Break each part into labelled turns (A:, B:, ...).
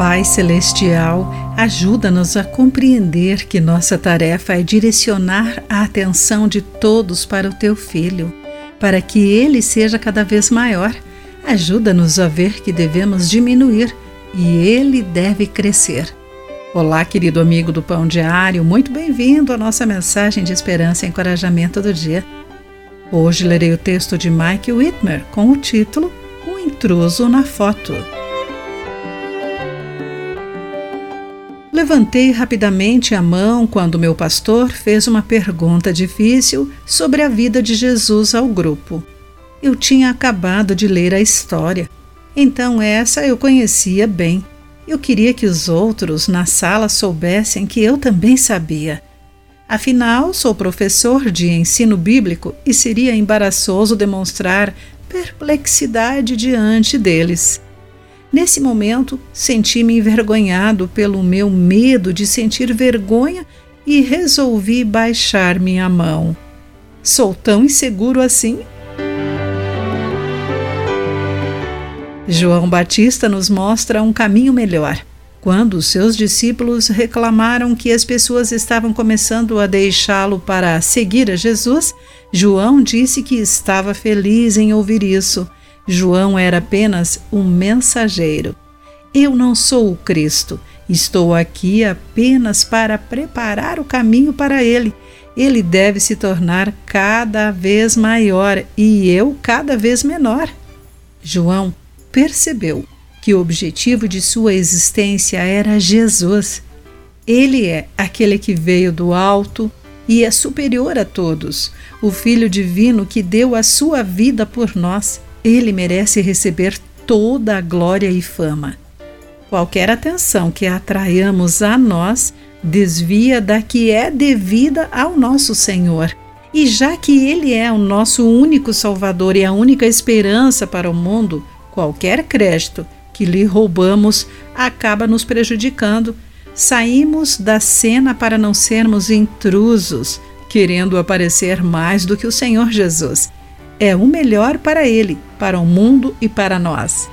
A: Pai Celestial, ajuda-nos a compreender que nossa tarefa é direcionar a atenção de todos para o Teu Filho, para que ele seja cada vez maior. Ajuda-nos a ver que devemos diminuir e ele deve crescer. Olá, querido amigo do Pão Diário, muito bem-vindo à nossa mensagem de esperança e encorajamento do dia. Hoje lerei o texto de Mike Whitmer com o título O Intruso na Foto. Levantei rapidamente a mão quando meu pastor fez uma pergunta difícil sobre a vida de Jesus ao grupo. Eu tinha acabado de ler a história, então essa eu conhecia bem. Eu queria que os outros na sala soubessem que eu também sabia. Afinal, sou professor de ensino bíblico e seria embaraçoso demonstrar perplexidade diante deles. Nesse momento, senti-me envergonhado pelo meu medo de sentir vergonha e resolvi baixar minha mão. Sou tão inseguro assim? João Batista nos mostra um caminho melhor. Quando seus discípulos reclamaram que as pessoas estavam começando a deixá-lo para seguir a Jesus, João disse que estava feliz em ouvir isso João era apenas um mensageiro. Eu não sou o Cristo. Estou aqui apenas para preparar o caminho para ele. Ele deve se tornar cada vez maior e eu cada vez menor. João percebeu que o objetivo de sua existência era Jesus. Ele é aquele que veio do alto e é superior a todos, o Filho Divino que deu a sua vida por nós. Ele merece receber toda a glória e fama. Qualquer atenção que atraiamos a nós desvia da que é devida ao nosso Senhor. E já que Ele é o nosso único Salvador e a única esperança para o mundo, qualquer crédito que lhe roubamos acaba nos prejudicando. Saímos da cena para não sermos intrusos, querendo aparecer mais do que o Senhor Jesus é o melhor para ele, para o mundo e para nós.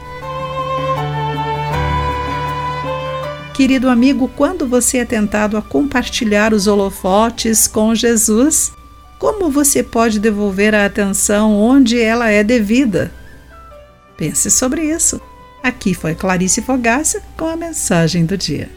A: Querido amigo, quando você é tentado a compartilhar os holofotes com Jesus, como você pode devolver a atenção onde ela é devida? Pense sobre isso. Aqui foi Clarice Fogaça com a mensagem do dia.